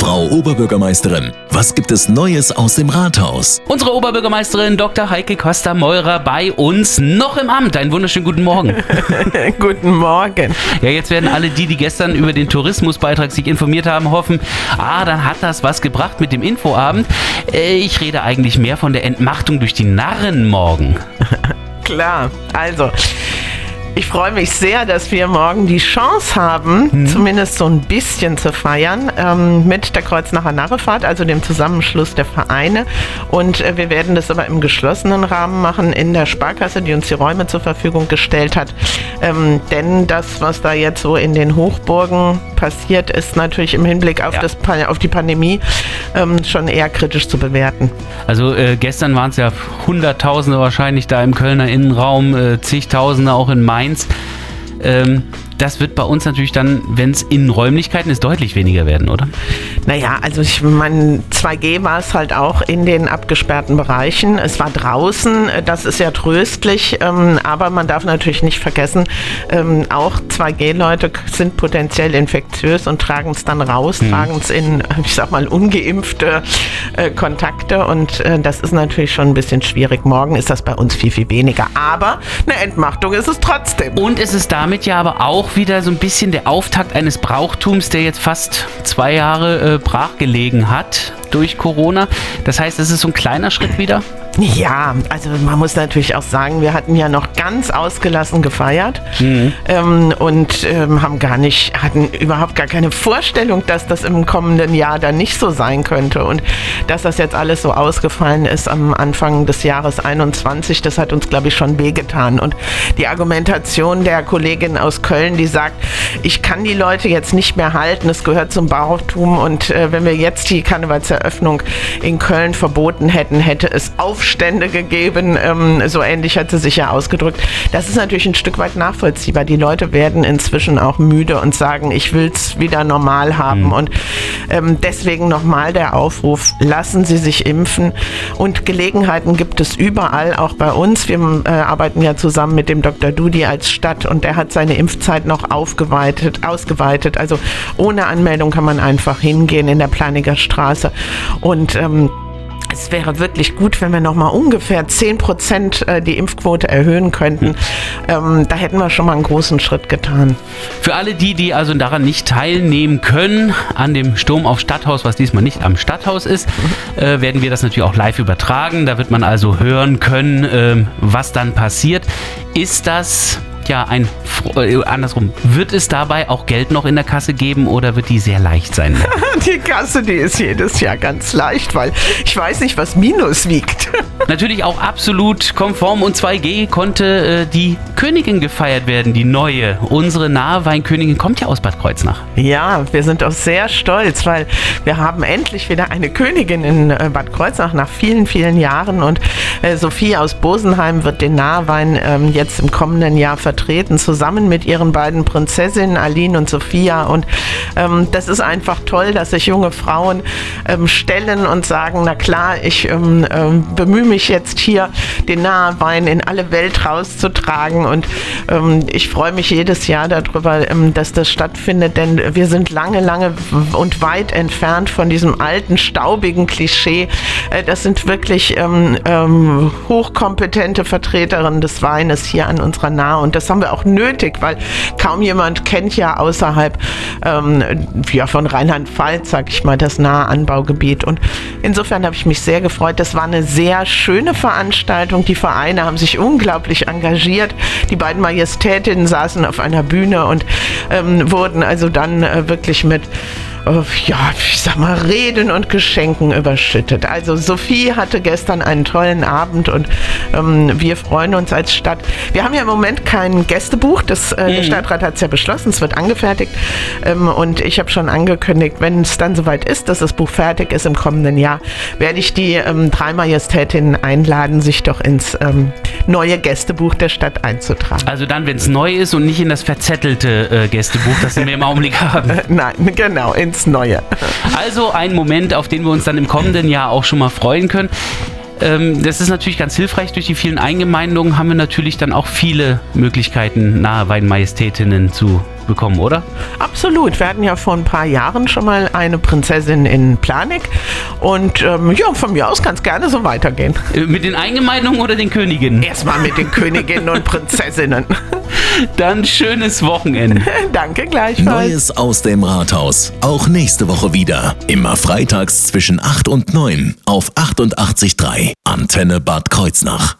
Frau Oberbürgermeisterin, was gibt es Neues aus dem Rathaus? Unsere Oberbürgermeisterin Dr. Heike Costa-Meurer bei uns noch im Amt. Einen wunderschönen guten Morgen. guten Morgen. Ja, jetzt werden alle die, die gestern über den Tourismusbeitrag sich informiert haben, hoffen, ah, dann hat das was gebracht mit dem Infoabend. Äh, ich rede eigentlich mehr von der Entmachtung durch die Narren morgen. Klar, also ich freue mich sehr, dass wir morgen die Chance haben, mhm. zumindest so ein bisschen zu feiern ähm, mit der Kreuznacher Narrefahrt, also dem Zusammenschluss der Vereine. Und äh, wir werden das aber im geschlossenen Rahmen machen in der Sparkasse, die uns die Räume zur Verfügung gestellt hat. Ähm, denn das, was da jetzt so in den Hochburgen passiert, ist natürlich im Hinblick auf, ja. das, auf die Pandemie ähm, schon eher kritisch zu bewerten. Also äh, gestern waren es ja Hunderttausende wahrscheinlich da im Kölner Innenraum, äh, zigtausende auch in Mainz. Ähm, das wird bei uns natürlich dann, wenn es in Räumlichkeiten ist, deutlich weniger werden, oder? Naja, also ich meine, 2G war es halt auch in den abgesperrten Bereichen. Es war draußen, das ist ja tröstlich, ähm, aber man darf natürlich nicht vergessen, ähm, auch 2G-Leute sind potenziell infektiös und tragen es dann raus, mhm. tragen es in, ich sag mal, ungeimpfte äh, Kontakte und äh, das ist natürlich schon ein bisschen schwierig. Morgen ist das bei uns viel, viel weniger, aber eine Entmachtung ist es trotzdem. Und es ist damit ja aber auch auch wieder so ein bisschen der Auftakt eines Brauchtums, der jetzt fast zwei Jahre äh, brachgelegen hat durch Corona. Das heißt, es ist so ein kleiner Schritt wieder. Ja, also man muss natürlich auch sagen, wir hatten ja noch ganz ausgelassen gefeiert mhm. ähm, und ähm, haben gar nicht, hatten überhaupt gar keine Vorstellung, dass das im kommenden Jahr dann nicht so sein könnte und dass das jetzt alles so ausgefallen ist am Anfang des Jahres 21, das hat uns, glaube ich, schon wehgetan. Und die Argumentation der Kollegin aus Köln, die sagt, ich kann die Leute jetzt nicht mehr halten, es gehört zum Brauchtum und äh, wenn wir jetzt die Karnevalseröffnung in Köln verboten hätten, hätte es auf Aufstände gegeben. Ähm, so ähnlich hat sie sich ja ausgedrückt. Das ist natürlich ein Stück weit nachvollziehbar. Die Leute werden inzwischen auch müde und sagen, ich will es wieder normal haben. Mhm. Und ähm, deswegen nochmal der Aufruf, lassen Sie sich impfen. Und Gelegenheiten gibt es überall, auch bei uns. Wir äh, arbeiten ja zusammen mit dem Dr. Dudi als Stadt und der hat seine Impfzeit noch aufgeweitet, ausgeweitet. Also ohne Anmeldung kann man einfach hingehen in der Planiger Straße. Und ähm, es wäre wirklich gut, wenn wir noch mal ungefähr 10 Prozent äh, die Impfquote erhöhen könnten. Ähm, da hätten wir schon mal einen großen Schritt getan. Für alle die, die also daran nicht teilnehmen können, an dem Sturm auf Stadthaus, was diesmal nicht am Stadthaus ist, äh, werden wir das natürlich auch live übertragen. Da wird man also hören können, äh, was dann passiert. Ist das ja ein äh, andersrum. Wird es dabei auch Geld noch in der Kasse geben oder wird die sehr leicht sein? die Kasse, die ist jedes Jahr ganz leicht, weil ich weiß nicht, was Minus wiegt. Natürlich auch absolut konform und 2G konnte äh, die Königin gefeiert werden, die neue. Unsere Nahweinkönigin kommt ja aus Bad Kreuznach. Ja, wir sind auch sehr stolz, weil wir haben endlich wieder eine Königin in äh, Bad Kreuznach nach vielen, vielen Jahren und äh, Sophie aus Bosenheim wird den Nahwein ähm, jetzt im kommenden Jahr vertreten, zusammen mit ihren beiden Prinzessinnen Aline und Sophia und ähm, das ist einfach toll, dass sich junge Frauen ähm, stellen und sagen, na klar, ich ähm, ähm, bemühe mich jetzt hier, den Nahewein in alle Welt rauszutragen. Und ähm, ich freue mich jedes Jahr darüber, ähm, dass das stattfindet, denn wir sind lange, lange und weit entfernt von diesem alten, staubigen Klischee. Äh, das sind wirklich hochkompetente Vertreterinnen des Weines hier an unserer Nahe. Und das haben wir auch nötig, weil kaum jemand kennt ja außerhalb ähm, ja, von Rheinland-Pfalz, sag ich mal, das nahe Anbaugebiet. Und insofern habe ich mich sehr gefreut. Das war eine sehr schöne Veranstaltung. Die Vereine haben sich unglaublich engagiert. Die beiden Majestätinnen saßen auf einer Bühne und ähm, wurden also dann äh, wirklich mit ja, ich sag mal, Reden und Geschenken überschüttet. Also Sophie hatte gestern einen tollen Abend und ähm, wir freuen uns als Stadt. Wir haben ja im Moment kein Gästebuch, das, äh, mhm. der Stadtrat hat es ja beschlossen, es wird angefertigt ähm, und ich habe schon angekündigt, wenn es dann soweit ist, dass das Buch fertig ist im kommenden Jahr, werde ich die ähm, drei Majestätinnen einladen, sich doch ins ähm, neue Gästebuch der Stadt einzutragen. Also dann, wenn es neu ist und nicht in das verzettelte äh, Gästebuch, das wir im Augenblick haben. Nein, genau, in ins Neue. Also ein Moment, auf den wir uns dann im kommenden Jahr auch schon mal freuen können. Ähm, das ist natürlich ganz hilfreich. Durch die vielen Eingemeindungen haben wir natürlich dann auch viele Möglichkeiten, nahe Weinmajestätinnen zu bekommen, oder? Absolut. Wir hatten ja vor ein paar Jahren schon mal eine Prinzessin in Planik. Und ähm, ja, von mir aus kann es gerne so weitergehen. Äh, mit den Eingemeindungen oder den Königinnen? Erstmal mit den Königinnen und Prinzessinnen. Dann schönes Wochenende. Danke gleichfalls. Neues aus dem Rathaus. Auch nächste Woche wieder. Immer freitags zwischen 8 und 9 auf 88.3 Antenne Bad Kreuznach.